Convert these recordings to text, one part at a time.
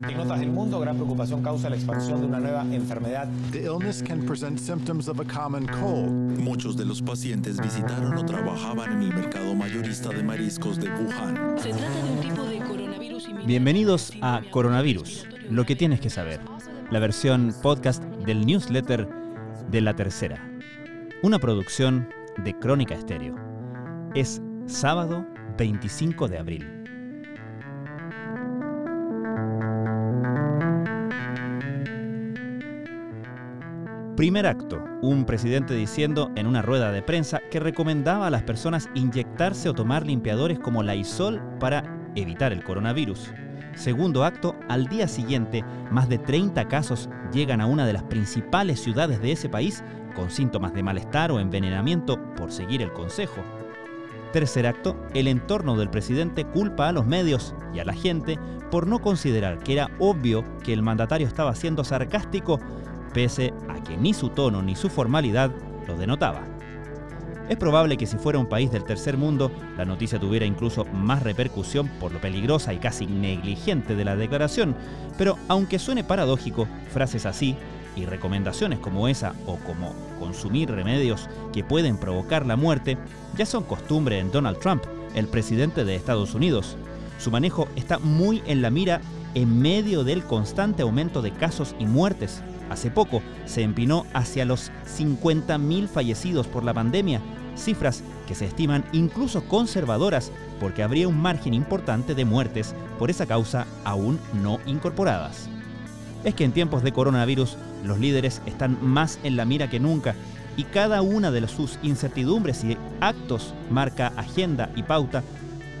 En notas del mundo, gran preocupación causa la expansión de una nueva enfermedad. The illness can present symptoms of a common cold. Muchos de los pacientes visitaron o trabajaban en el mercado mayorista de mariscos de Wuhan. Se trata de un tipo de coronavirus Bienvenidos a Coronavirus, lo que tienes que saber, la versión podcast del newsletter de La Tercera, una producción de Crónica Estéreo. Es sábado 25 de abril. Primer acto, un presidente diciendo en una rueda de prensa que recomendaba a las personas inyectarse o tomar limpiadores como Lysol para evitar el coronavirus. Segundo acto, al día siguiente, más de 30 casos llegan a una de las principales ciudades de ese país con síntomas de malestar o envenenamiento por seguir el consejo. Tercer acto, el entorno del presidente culpa a los medios y a la gente por no considerar que era obvio que el mandatario estaba siendo sarcástico, pese a que ni su tono ni su formalidad lo denotaba. Es probable que si fuera un país del tercer mundo, la noticia tuviera incluso más repercusión por lo peligrosa y casi negligente de la declaración, pero aunque suene paradójico, frases así y recomendaciones como esa o como consumir remedios que pueden provocar la muerte ya son costumbre en Donald Trump, el presidente de Estados Unidos. Su manejo está muy en la mira en medio del constante aumento de casos y muertes. Hace poco se empinó hacia los 50.000 fallecidos por la pandemia, cifras que se estiman incluso conservadoras porque habría un margen importante de muertes por esa causa aún no incorporadas. Es que en tiempos de coronavirus los líderes están más en la mira que nunca y cada una de sus incertidumbres y actos marca agenda y pauta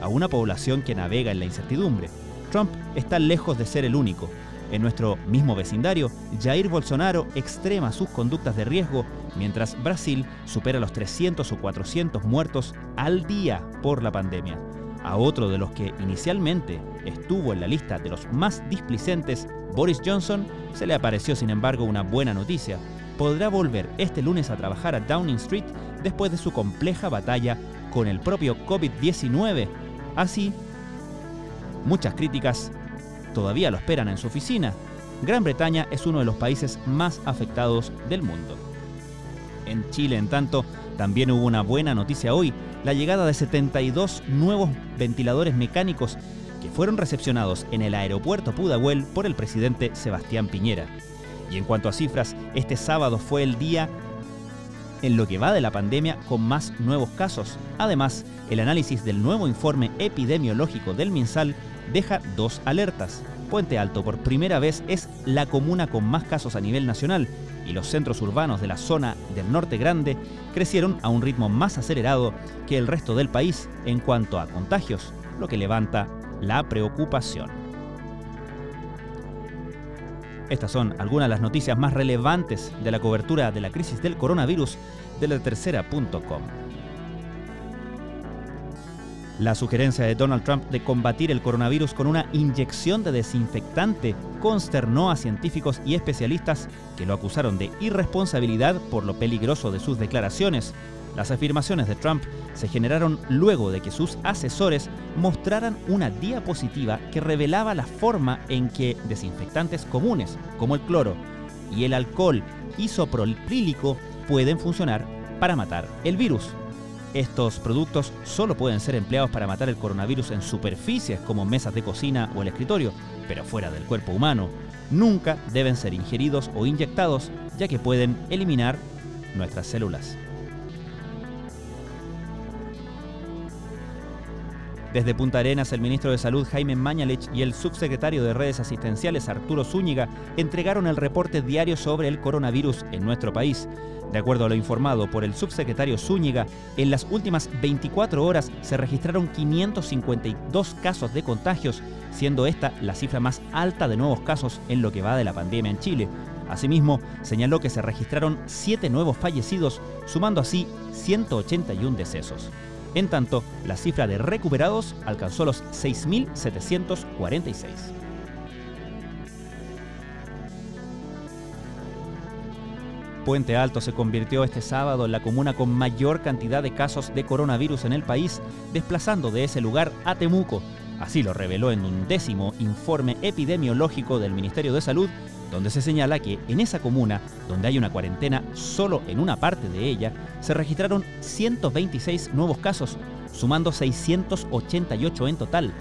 a una población que navega en la incertidumbre. Trump está lejos de ser el único. En nuestro mismo vecindario, Jair Bolsonaro extrema sus conductas de riesgo, mientras Brasil supera los 300 o 400 muertos al día por la pandemia. A otro de los que inicialmente estuvo en la lista de los más displicentes, Boris Johnson, se le apareció sin embargo una buena noticia. Podrá volver este lunes a trabajar a Downing Street después de su compleja batalla con el propio COVID-19. Así, muchas críticas todavía lo esperan en su oficina. Gran Bretaña es uno de los países más afectados del mundo. En Chile, en tanto, también hubo una buena noticia hoy, la llegada de 72 nuevos ventiladores mecánicos que fueron recepcionados en el aeropuerto Pudahuel por el presidente Sebastián Piñera. Y en cuanto a cifras, este sábado fue el día en lo que va de la pandemia con más nuevos casos. Además, el análisis del nuevo informe epidemiológico del MinSal deja dos alertas. Puente Alto por primera vez es la comuna con más casos a nivel nacional y los centros urbanos de la zona del norte grande crecieron a un ritmo más acelerado que el resto del país en cuanto a contagios, lo que levanta la preocupación. Estas son algunas de las noticias más relevantes de la cobertura de la crisis del coronavirus de la tercera.com. La sugerencia de Donald Trump de combatir el coronavirus con una inyección de desinfectante consternó a científicos y especialistas que lo acusaron de irresponsabilidad por lo peligroso de sus declaraciones. Las afirmaciones de Trump se generaron luego de que sus asesores mostraran una diapositiva que revelaba la forma en que desinfectantes comunes, como el cloro y el alcohol isopropílico, pueden funcionar para matar el virus. Estos productos solo pueden ser empleados para matar el coronavirus en superficies como mesas de cocina o el escritorio, pero fuera del cuerpo humano. Nunca deben ser ingeridos o inyectados, ya que pueden eliminar nuestras células. Desde Punta Arenas, el ministro de Salud Jaime Mañalich y el subsecretario de Redes Asistenciales Arturo Zúñiga entregaron el reporte diario sobre el coronavirus en nuestro país. De acuerdo a lo informado por el subsecretario Zúñiga, en las últimas 24 horas se registraron 552 casos de contagios, siendo esta la cifra más alta de nuevos casos en lo que va de la pandemia en Chile. Asimismo, señaló que se registraron 7 nuevos fallecidos, sumando así 181 decesos. En tanto, la cifra de recuperados alcanzó los 6.746. Puente Alto se convirtió este sábado en la comuna con mayor cantidad de casos de coronavirus en el país, desplazando de ese lugar a Temuco. Así lo reveló en un décimo informe epidemiológico del Ministerio de Salud, donde se señala que en esa comuna, donde hay una cuarentena solo en una parte de ella, se registraron 126 nuevos casos, sumando 688 en total.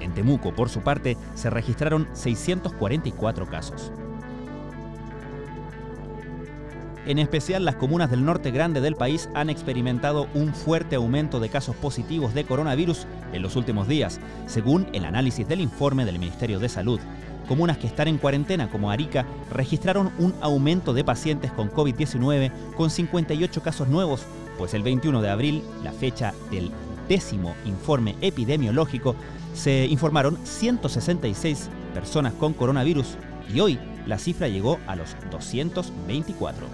En Temuco, por su parte, se registraron 644 casos. En especial las comunas del norte grande del país han experimentado un fuerte aumento de casos positivos de coronavirus en los últimos días, según el análisis del informe del Ministerio de Salud. Comunas que están en cuarentena como Arica registraron un aumento de pacientes con COVID-19 con 58 casos nuevos, pues el 21 de abril, la fecha del décimo informe epidemiológico, se informaron 166 personas con coronavirus y hoy la cifra llegó a los 224.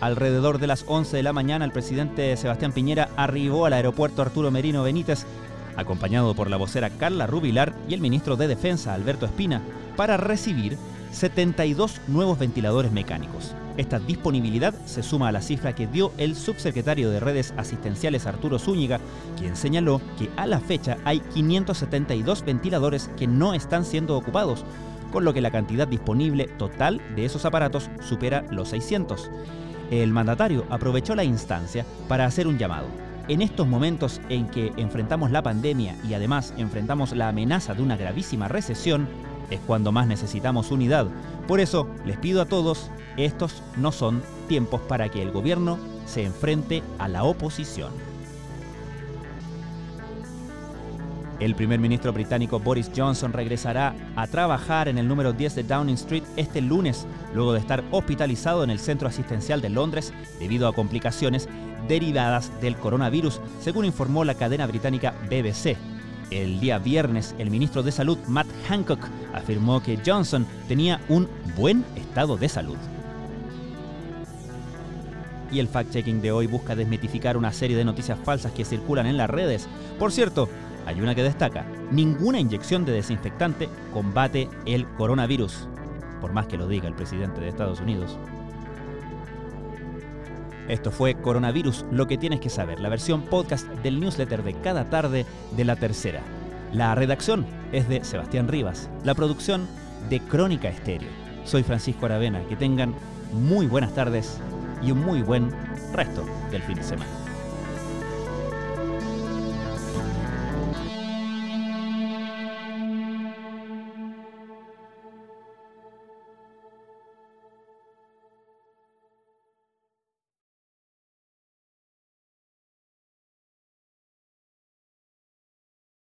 Alrededor de las 11 de la mañana, el presidente Sebastián Piñera arribó al aeropuerto Arturo Merino Benítez, acompañado por la vocera Carla Rubilar y el ministro de Defensa Alberto Espina, para recibir 72 nuevos ventiladores mecánicos. Esta disponibilidad se suma a la cifra que dio el subsecretario de redes asistenciales Arturo Zúñiga, quien señaló que a la fecha hay 572 ventiladores que no están siendo ocupados, con lo que la cantidad disponible total de esos aparatos supera los 600 el mandatario aprovechó la instancia para hacer un llamado. En estos momentos en que enfrentamos la pandemia y además enfrentamos la amenaza de una gravísima recesión, es cuando más necesitamos unidad. Por eso les pido a todos, estos no son tiempos para que el gobierno se enfrente a la oposición. El primer ministro británico Boris Johnson regresará a trabajar en el número 10 de Downing Street este lunes, luego de estar hospitalizado en el centro asistencial de Londres debido a complicaciones derivadas del coronavirus, según informó la cadena británica BBC. El día viernes, el ministro de Salud, Matt Hancock, afirmó que Johnson tenía un buen estado de salud. Y el fact-checking de hoy busca desmitificar una serie de noticias falsas que circulan en las redes. Por cierto, hay una que destaca, ninguna inyección de desinfectante combate el coronavirus, por más que lo diga el presidente de Estados Unidos. Esto fue Coronavirus, lo que tienes que saber, la versión podcast del newsletter de cada tarde de la tercera. La redacción es de Sebastián Rivas, la producción de Crónica Estéreo. Soy Francisco Aravena, que tengan muy buenas tardes y un muy buen resto del fin de semana.